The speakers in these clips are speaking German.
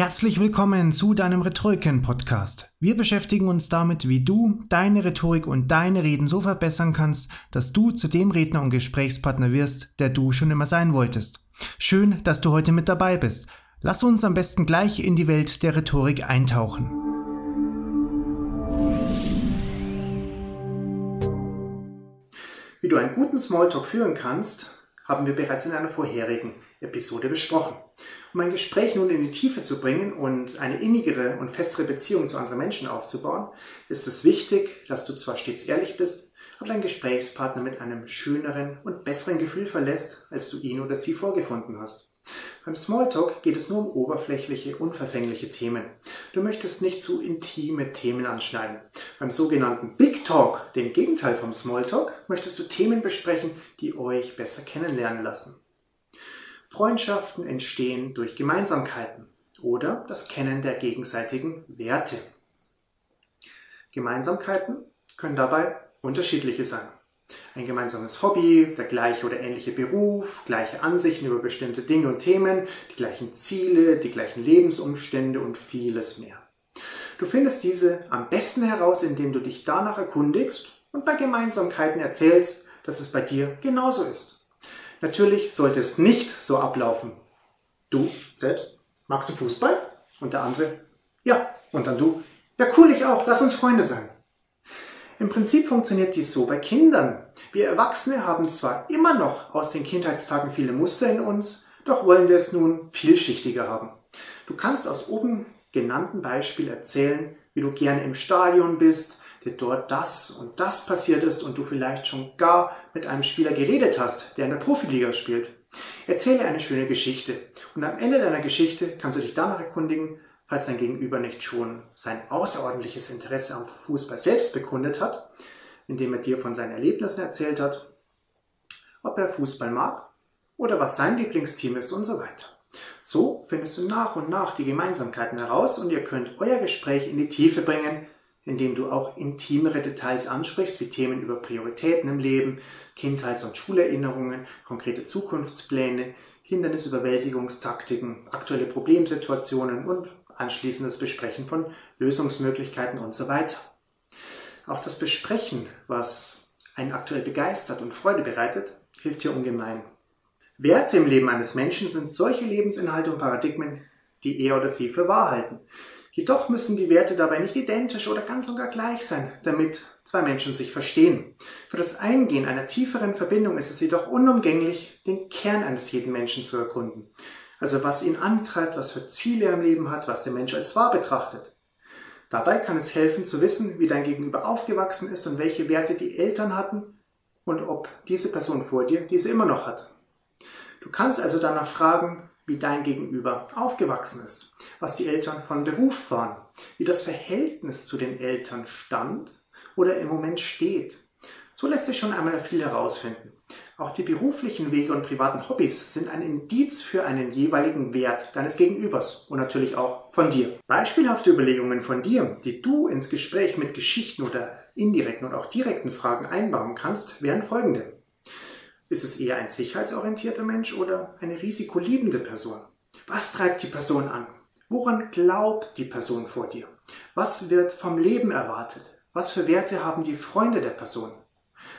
Herzlich willkommen zu deinem Rhetoriken-Podcast. Wir beschäftigen uns damit, wie du deine Rhetorik und deine Reden so verbessern kannst, dass du zu dem Redner und Gesprächspartner wirst, der du schon immer sein wolltest. Schön, dass du heute mit dabei bist. Lass uns am besten gleich in die Welt der Rhetorik eintauchen. Wie du einen guten Smalltalk führen kannst, haben wir bereits in einer vorherigen Episode besprochen. Um ein Gespräch nun in die Tiefe zu bringen und eine innigere und festere Beziehung zu anderen Menschen aufzubauen, ist es wichtig, dass du zwar stets ehrlich bist, aber deinen Gesprächspartner mit einem schöneren und besseren Gefühl verlässt, als du ihn oder sie vorgefunden hast. Beim Smalltalk geht es nur um oberflächliche, unverfängliche Themen. Du möchtest nicht zu intime Themen anschneiden. Beim sogenannten Big Talk, dem Gegenteil vom Smalltalk, möchtest du Themen besprechen, die euch besser kennenlernen lassen. Freundschaften entstehen durch Gemeinsamkeiten oder das Kennen der gegenseitigen Werte. Gemeinsamkeiten können dabei unterschiedliche sein. Ein gemeinsames Hobby, der gleiche oder ähnliche Beruf, gleiche Ansichten über bestimmte Dinge und Themen, die gleichen Ziele, die gleichen Lebensumstände und vieles mehr. Du findest diese am besten heraus, indem du dich danach erkundigst und bei Gemeinsamkeiten erzählst, dass es bei dir genauso ist. Natürlich sollte es nicht so ablaufen. Du selbst, magst du Fußball? Und der andere, ja. Und dann du, ja cool, ich auch, lass uns Freunde sein. Im Prinzip funktioniert dies so bei Kindern. Wir Erwachsene haben zwar immer noch aus den Kindheitstagen viele Muster in uns, doch wollen wir es nun vielschichtiger haben. Du kannst aus oben genannten Beispiel erzählen, wie du gerne im Stadion bist, dir dort das und das passiert ist und du vielleicht schon gar mit einem Spieler geredet hast, der in der Profiliga spielt. Erzähle eine schöne Geschichte und am Ende deiner Geschichte kannst du dich danach erkundigen, falls dein Gegenüber nicht schon sein außerordentliches Interesse am Fußball selbst bekundet hat, indem er dir von seinen Erlebnissen erzählt hat, ob er Fußball mag oder was sein Lieblingsteam ist und so weiter. So findest du nach und nach die Gemeinsamkeiten heraus und ihr könnt euer Gespräch in die Tiefe bringen, indem du auch intimere Details ansprichst, wie Themen über Prioritäten im Leben, Kindheits- und Schulerinnerungen, konkrete Zukunftspläne, Hindernisüberwältigungstaktiken, aktuelle Problemsituationen und anschließendes Besprechen von Lösungsmöglichkeiten und so weiter. Auch das Besprechen, was einen aktuell begeistert und Freude bereitet, hilft hier ungemein. Werte im Leben eines Menschen sind solche Lebensinhalte und Paradigmen, die er oder sie für wahr halten. Jedoch müssen die Werte dabei nicht identisch oder ganz und gar gleich sein, damit zwei Menschen sich verstehen. Für das Eingehen einer tieferen Verbindung ist es jedoch unumgänglich, den Kern eines jeden Menschen zu erkunden. Also was ihn antreibt, was für Ziele er im Leben hat, was der Mensch als wahr betrachtet. Dabei kann es helfen zu wissen, wie dein Gegenüber aufgewachsen ist und welche Werte die Eltern hatten und ob diese Person vor dir diese immer noch hat. Du kannst also danach fragen, wie dein Gegenüber aufgewachsen ist, was die Eltern von Beruf waren, wie das Verhältnis zu den Eltern stand oder im Moment steht. So lässt sich schon einmal viel herausfinden. Auch die beruflichen Wege und privaten Hobbys sind ein Indiz für einen jeweiligen Wert deines Gegenübers und natürlich auch von dir. Beispielhafte Überlegungen von dir, die du ins Gespräch mit Geschichten oder indirekten und auch direkten Fragen einbauen kannst, wären folgende. Ist es eher ein sicherheitsorientierter Mensch oder eine risikoliebende Person? Was treibt die Person an? Woran glaubt die Person vor dir? Was wird vom Leben erwartet? Was für Werte haben die Freunde der Person?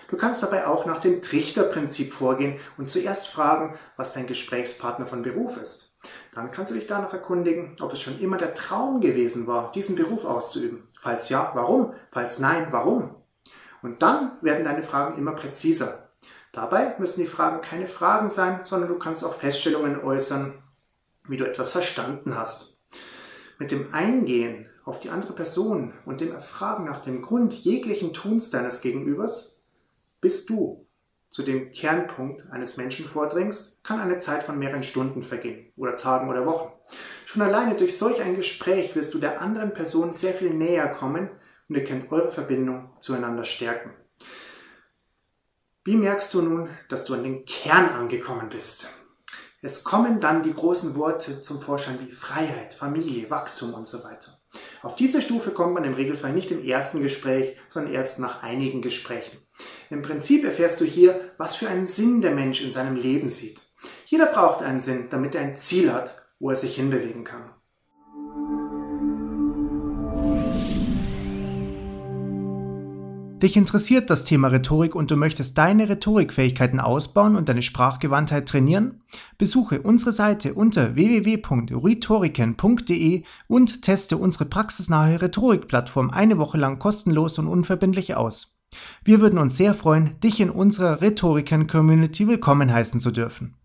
Du kannst dabei auch nach dem Trichterprinzip vorgehen und zuerst fragen, was dein Gesprächspartner von Beruf ist. Dann kannst du dich danach erkundigen, ob es schon immer der Traum gewesen war, diesen Beruf auszuüben. Falls ja, warum? Falls nein, warum? Und dann werden deine Fragen immer präziser. Dabei müssen die Fragen keine Fragen sein, sondern du kannst auch Feststellungen äußern, wie du etwas verstanden hast. Mit dem Eingehen auf die andere Person und dem Erfragen nach dem Grund jeglichen Tuns deines Gegenübers, bis du zu dem Kernpunkt eines Menschen vordringst, kann eine Zeit von mehreren Stunden vergehen oder Tagen oder Wochen. Schon alleine durch solch ein Gespräch wirst du der anderen Person sehr viel näher kommen und ihr könnt eure Verbindung zueinander stärken. Wie merkst du nun, dass du an den Kern angekommen bist? Es kommen dann die großen Worte zum Vorschein wie Freiheit, Familie, Wachstum und so weiter. Auf diese Stufe kommt man im Regelfall nicht im ersten Gespräch, sondern erst nach einigen Gesprächen. Im Prinzip erfährst du hier, was für einen Sinn der Mensch in seinem Leben sieht. Jeder braucht einen Sinn, damit er ein Ziel hat, wo er sich hinbewegen kann. Dich interessiert das Thema Rhetorik und du möchtest deine Rhetorikfähigkeiten ausbauen und deine Sprachgewandtheit trainieren? Besuche unsere Seite unter www.rhetoriken.de und teste unsere praxisnahe Rhetorikplattform eine Woche lang kostenlos und unverbindlich aus. Wir würden uns sehr freuen, dich in unserer Rhetoriken-Community willkommen heißen zu dürfen.